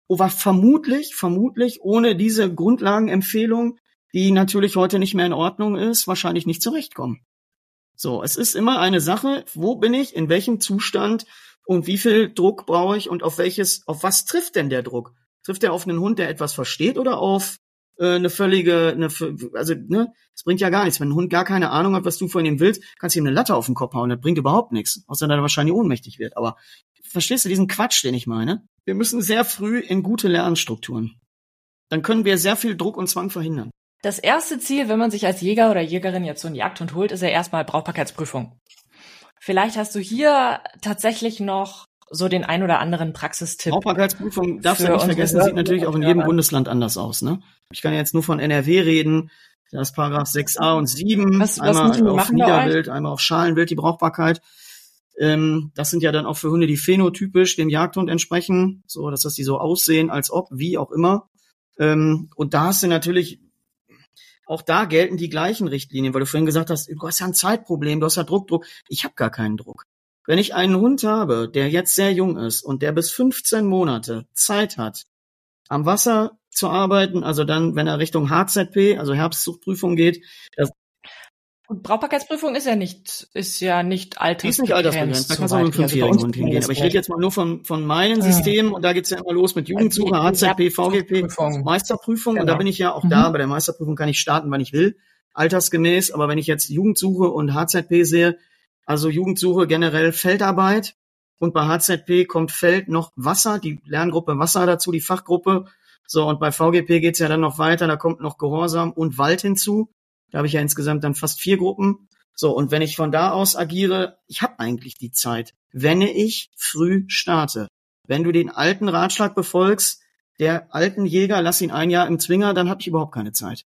Speaker 3: aber vermutlich, vermutlich ohne diese Grundlagenempfehlung die natürlich heute nicht mehr in Ordnung ist, wahrscheinlich nicht zurechtkommen. So, es ist immer eine Sache, wo bin ich, in welchem Zustand und wie viel Druck brauche ich und auf welches, auf was trifft denn der Druck? Trifft er auf einen Hund, der etwas versteht oder auf äh, eine völlige, eine, also ne, es bringt ja gar nichts. Wenn ein Hund gar keine Ahnung hat, was du von ihm willst, kannst du ihm eine Latte auf den Kopf hauen. Das bringt überhaupt nichts, außer dass er wahrscheinlich ohnmächtig wird. Aber verstehst du diesen Quatsch, den ich meine? Wir müssen sehr früh in gute Lernstrukturen. Dann können wir sehr viel Druck und Zwang verhindern.
Speaker 2: Das erste Ziel, wenn man sich als Jäger oder Jägerin jetzt so einen Jagdhund holt, ist ja erstmal Brauchbarkeitsprüfung. Vielleicht hast du hier tatsächlich noch so den ein oder anderen Praxistipp.
Speaker 3: Brauchbarkeitsprüfung, darfst du nicht vergessen, sieht natürlich auch in jedem Bundesland anders aus. Ne? Ich kann jetzt nur von NRW reden. Das Paragraph 6a und 7, was, einmal was auf Niederwild, einmal auf Schalenwild die Brauchbarkeit. Ähm, das sind ja dann auch für Hunde, die phänotypisch dem Jagdhund entsprechen, so dass das die so aussehen, als ob, wie auch immer. Ähm, und da hast du natürlich auch da gelten die gleichen Richtlinien, weil du vorhin gesagt hast, du hast ja ein Zeitproblem, du hast ja Druck, Druck. Ich habe gar keinen Druck. Wenn ich einen Hund habe, der jetzt sehr jung ist und der bis 15 Monate Zeit hat, am Wasser zu arbeiten, also dann, wenn er Richtung HZP, also Herbstzuchtprüfung geht, das
Speaker 2: und Brauchbarkeitsprüfung ist ja nicht, ist ja nicht
Speaker 3: altersbegrenzt. Ist nicht altersbegrenzt. Da kannst du auch mit einem fünfjährigen Hund hingehen. Aber ich rede jetzt mal nur von, von meinen Systemen und da geht's ja immer los mit Jugendsuche, HZP, VGP, Meisterprüfung. Genau. Und da genau. bin ich ja auch mhm. da. Bei der Meisterprüfung kann ich starten, wann ich will, altersgemäß. Aber wenn ich jetzt Jugendsuche und HZP sehe, also Jugendsuche generell Feldarbeit und bei HZP kommt Feld noch Wasser, die Lerngruppe Wasser dazu, die Fachgruppe So, und bei VGP geht's ja dann noch weiter, da kommt noch Gehorsam und Wald hinzu. Da habe ich ja insgesamt dann fast vier Gruppen. So, und wenn ich von da aus agiere, ich habe eigentlich die Zeit, wenn ich früh starte. Wenn du den alten Ratschlag befolgst, der alten Jäger, lass ihn ein Jahr im Zwinger, dann habe ich überhaupt keine Zeit.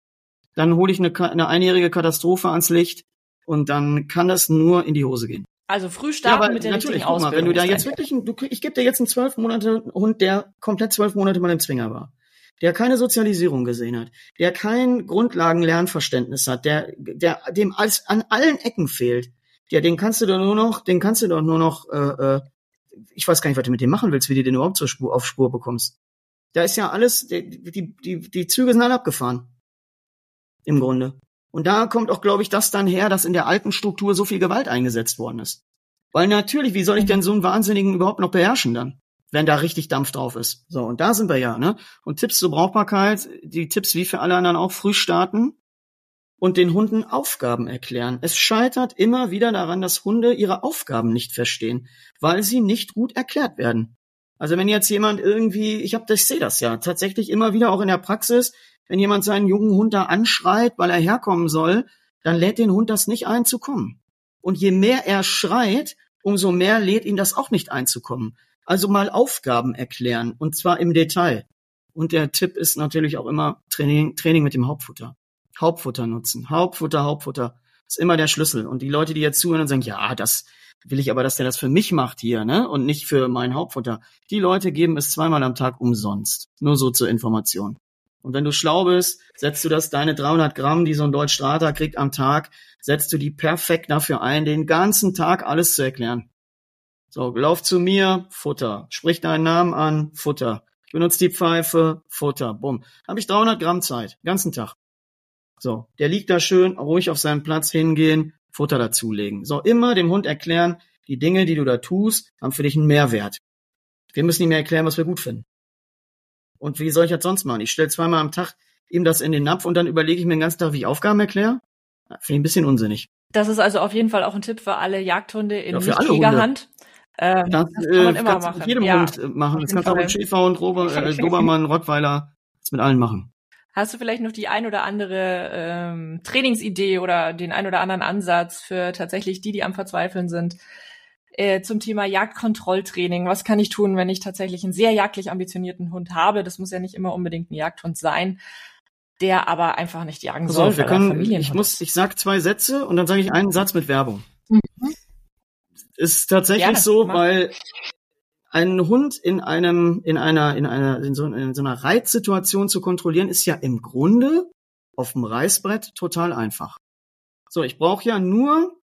Speaker 3: Dann hole ich eine, eine einjährige Katastrophe ans Licht und dann kann das nur in die Hose gehen.
Speaker 2: Also früh starten ja, mit der
Speaker 3: natürlich,
Speaker 2: richtigen Ausbildung.
Speaker 3: Mal, wenn du da jetzt wirklich, du, ich gebe dir jetzt einen zwölf Monate Hund, der komplett zwölf Monate mal im Zwinger war, der keine Sozialisierung gesehen hat, der kein Grundlagenlernverständnis hat, der, der dem alles an allen Ecken fehlt, ja, den kannst du doch nur noch, den kannst du doch nur noch, äh, äh, ich weiß gar nicht, was du mit dem machen willst, wie du den überhaupt zur Spur, auf Spur bekommst. Da ist ja alles, die, die, die, die Züge sind alle abgefahren. Im Grunde. Und da kommt auch, glaube ich, das dann her, dass in der alten Struktur so viel Gewalt eingesetzt worden ist. Weil natürlich, wie soll ich denn so einen Wahnsinnigen überhaupt noch beherrschen dann? Wenn da richtig Dampf drauf ist. So, und da sind wir ja, ne? Und Tipps zur Brauchbarkeit, die Tipps wie für alle anderen auch früh starten und den Hunden Aufgaben erklären. Es scheitert immer wieder daran, dass Hunde ihre Aufgaben nicht verstehen, weil sie nicht gut erklärt werden. Also wenn jetzt jemand irgendwie, ich habe, ich sehe das ja tatsächlich immer wieder auch in der Praxis, wenn jemand seinen jungen Hund da anschreit, weil er herkommen soll, dann lädt den Hund das nicht ein zu kommen. Und je mehr er schreit, umso mehr lädt ihn das auch nicht einzukommen. Also mal Aufgaben erklären und zwar im Detail. Und der Tipp ist natürlich auch immer Training, Training mit dem Hauptfutter. Hauptfutter nutzen. Hauptfutter, Hauptfutter. ist immer der Schlüssel. Und die Leute, die jetzt zuhören und sagen, ja, das will ich aber, dass der das für mich macht hier, ne? Und nicht für mein Hauptfutter. Die Leute geben es zweimal am Tag umsonst. Nur so zur Information. Und wenn du schlau bist, setzt du das deine 300 Gramm, die so ein Deutschstrater kriegt am Tag, setzt du die perfekt dafür ein, den ganzen Tag alles zu erklären. So, lauf zu mir, Futter. Sprich deinen Namen an, Futter. Ich benutze die Pfeife, Futter. Bumm. Habe ich 300 Gramm Zeit, ganzen Tag. So, der liegt da schön, ruhig auf seinen Platz hingehen, Futter dazulegen. So, immer dem Hund erklären, die Dinge, die du da tust, haben für dich einen Mehrwert. Wir müssen ihm erklären, was wir gut finden. Und wie soll ich das sonst machen? Ich stelle zweimal am Tag ihm das in den Napf und dann überlege ich mir den ganzen Tag, wie ich Aufgaben erkläre. Finde ich ein bisschen unsinnig.
Speaker 2: Das ist also auf jeden Fall auch ein Tipp für alle Jagdhunde in ja, Nicht-Kriegerhand.
Speaker 3: Ähm, das, das, kann man äh, immer machen. Mit jedem ja, Hund äh, machen. Das kannst du auch mit Schäferhund, Rober, äh, Dobermann, Rottweiler, das mit allen machen.
Speaker 2: Hast du vielleicht noch die ein oder andere ähm, Trainingsidee oder den ein oder anderen Ansatz für tatsächlich die, die am Verzweifeln sind, äh, zum Thema Jagdkontrolltraining. Was kann ich tun, wenn ich tatsächlich einen sehr jagdlich ambitionierten Hund habe? Das muss ja nicht immer unbedingt ein Jagdhund sein, der aber einfach nicht jagen soll.
Speaker 3: wir können, ich muss, ich sag zwei Sätze und dann sage ich einen Satz mit Werbung. Ist tatsächlich Gerne, so, mach. weil ein Hund in einem, in einer, in einer, in so, in so einer Reizsituation zu kontrollieren, ist ja im Grunde auf dem Reißbrett total einfach. So, ich brauche ja nur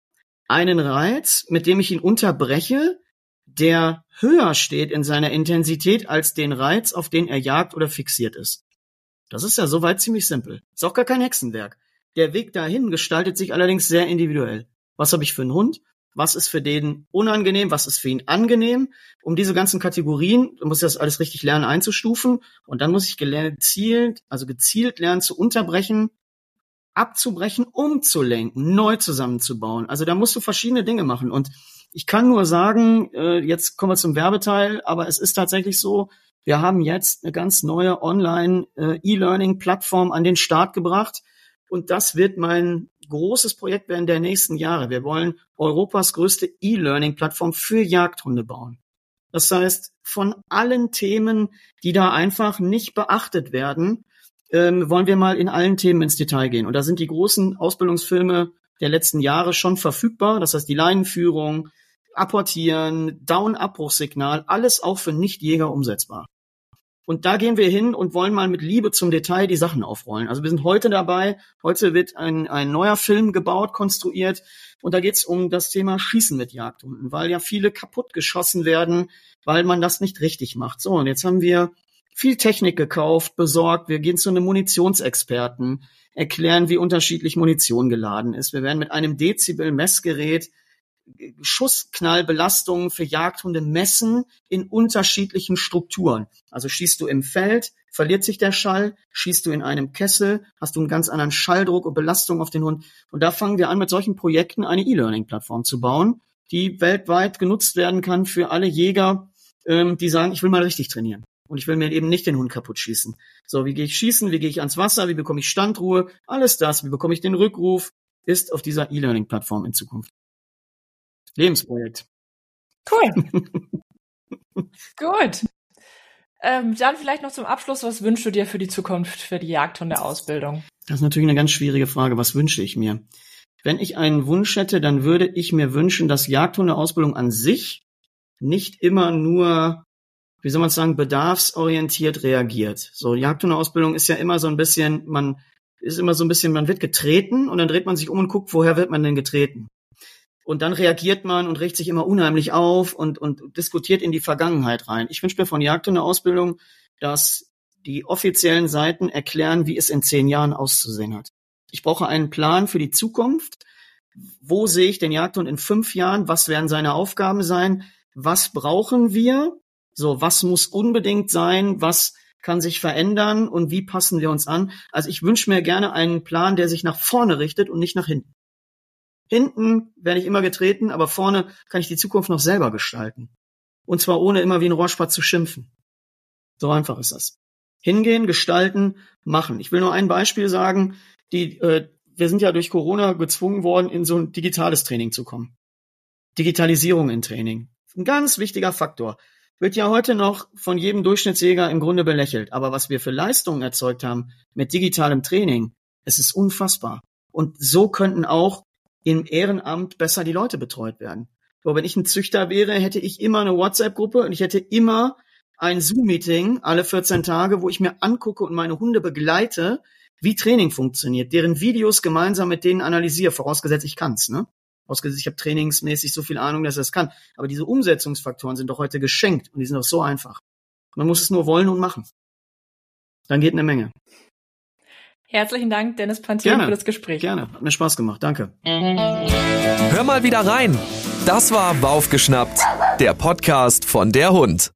Speaker 3: einen Reiz, mit dem ich ihn unterbreche, der höher steht in seiner Intensität als den Reiz, auf den er jagt oder fixiert ist. Das ist ja soweit ziemlich simpel. Ist auch gar kein Hexenwerk. Der Weg dahin gestaltet sich allerdings sehr individuell. Was habe ich für einen Hund? Was ist für den unangenehm? Was ist für ihn angenehm? Um diese ganzen Kategorien, muss ich das alles richtig lernen einzustufen. Und dann muss ich gezielt, also gezielt lernen zu unterbrechen, abzubrechen, umzulenken, neu zusammenzubauen. Also da musst du verschiedene Dinge machen. Und ich kann nur sagen, äh, jetzt kommen wir zum Werbeteil, aber es ist tatsächlich so, wir haben jetzt eine ganz neue Online-E-Learning-Plattform an den Start gebracht. Und das wird mein großes Projekt werden der nächsten Jahre. Wir wollen Europas größte E-Learning-Plattform für Jagdhunde bauen. Das heißt, von allen Themen, die da einfach nicht beachtet werden, ähm, wollen wir mal in allen Themen ins Detail gehen. Und da sind die großen Ausbildungsfilme der letzten Jahre schon verfügbar. Das heißt, die Leinenführung, Apportieren, Down-Abbruchssignal, alles auch für Nichtjäger umsetzbar. Und da gehen wir hin und wollen mal mit Liebe zum Detail die Sachen aufrollen. Also wir sind heute dabei. Heute wird ein, ein neuer Film gebaut, konstruiert. Und da geht es um das Thema Schießen mit Jagdhunden, weil ja viele kaputt geschossen werden, weil man das nicht richtig macht. So, und jetzt haben wir viel Technik gekauft, besorgt. Wir gehen zu einem Munitionsexperten, erklären, wie unterschiedlich Munition geladen ist. Wir werden mit einem Dezibel-Messgerät Schussknallbelastungen für Jagdhunde messen in unterschiedlichen Strukturen. Also schießt du im Feld, verliert sich der Schall, schießt du in einem Kessel, hast du einen ganz anderen Schalldruck und Belastung auf den Hund. Und da fangen wir an, mit solchen Projekten eine E-Learning-Plattform zu bauen, die weltweit genutzt werden kann für alle Jäger, ähm, die sagen, ich will mal richtig trainieren. Und ich will mir eben nicht den Hund kaputt schießen. So, wie gehe ich schießen? Wie gehe ich ans Wasser? Wie bekomme ich Standruhe? Alles das. Wie bekomme ich den Rückruf? Ist auf dieser E-Learning-Plattform in Zukunft. Lebensprojekt.
Speaker 2: Cool. Gut. Ähm, dann vielleicht noch zum Abschluss, was wünschst du dir für die Zukunft, für die Jagdhunde-Ausbildung?
Speaker 3: Das ist natürlich eine ganz schwierige Frage. Was wünsche ich mir? Wenn ich einen Wunsch hätte, dann würde ich mir wünschen, dass Jagdhunde-Ausbildung an sich nicht immer nur, wie soll man sagen, bedarfsorientiert reagiert. So, Jagdhunde-Ausbildung ist ja immer so ein bisschen, man ist immer so ein bisschen, man wird getreten und dann dreht man sich um und guckt, woher wird man denn getreten? Und dann reagiert man und regt sich immer unheimlich auf und, und diskutiert in die Vergangenheit rein. Ich wünsche mir von Jagdhunde-Ausbildung, dass die offiziellen Seiten erklären, wie es in zehn Jahren auszusehen hat. Ich brauche einen Plan für die Zukunft. Wo sehe ich den Jagdhund in fünf Jahren? Was werden seine Aufgaben sein? Was brauchen wir? So, was muss unbedingt sein? Was kann sich verändern? Und wie passen wir uns an? Also ich wünsche mir gerne einen Plan, der sich nach vorne richtet und nicht nach hinten. Hinten werde ich immer getreten, aber vorne kann ich die Zukunft noch selber gestalten. Und zwar ohne immer wie ein Rohrspatz zu schimpfen. So einfach ist das. Hingehen, gestalten, machen. Ich will nur ein Beispiel sagen. Die, äh, wir sind ja durch Corona gezwungen worden, in so ein digitales Training zu kommen. Digitalisierung in Training. Ein ganz wichtiger Faktor. Wird ja heute noch von jedem Durchschnittsjäger im Grunde belächelt. Aber was wir für Leistungen erzeugt haben mit digitalem Training, es ist unfassbar. Und so könnten auch im Ehrenamt besser die Leute betreut werden. So, wenn ich ein Züchter wäre, hätte ich immer eine WhatsApp-Gruppe und ich hätte immer ein Zoom-Meeting alle 14 Tage, wo ich mir angucke und meine Hunde begleite, wie Training funktioniert, deren Videos gemeinsam mit denen analysiere, vorausgesetzt ich kann's, ne? Vorausgesetzt ich habe trainingsmäßig so viel Ahnung, dass ich das kann. Aber diese Umsetzungsfaktoren sind doch heute geschenkt und die sind doch so einfach. Man muss es nur wollen und machen. Dann geht eine Menge.
Speaker 2: Herzlichen Dank, Dennis Pantin, für das Gespräch.
Speaker 3: Gerne, hat mir Spaß gemacht. Danke.
Speaker 1: Hör mal wieder rein. Das war Baufgeschnappt, der Podcast von der Hund.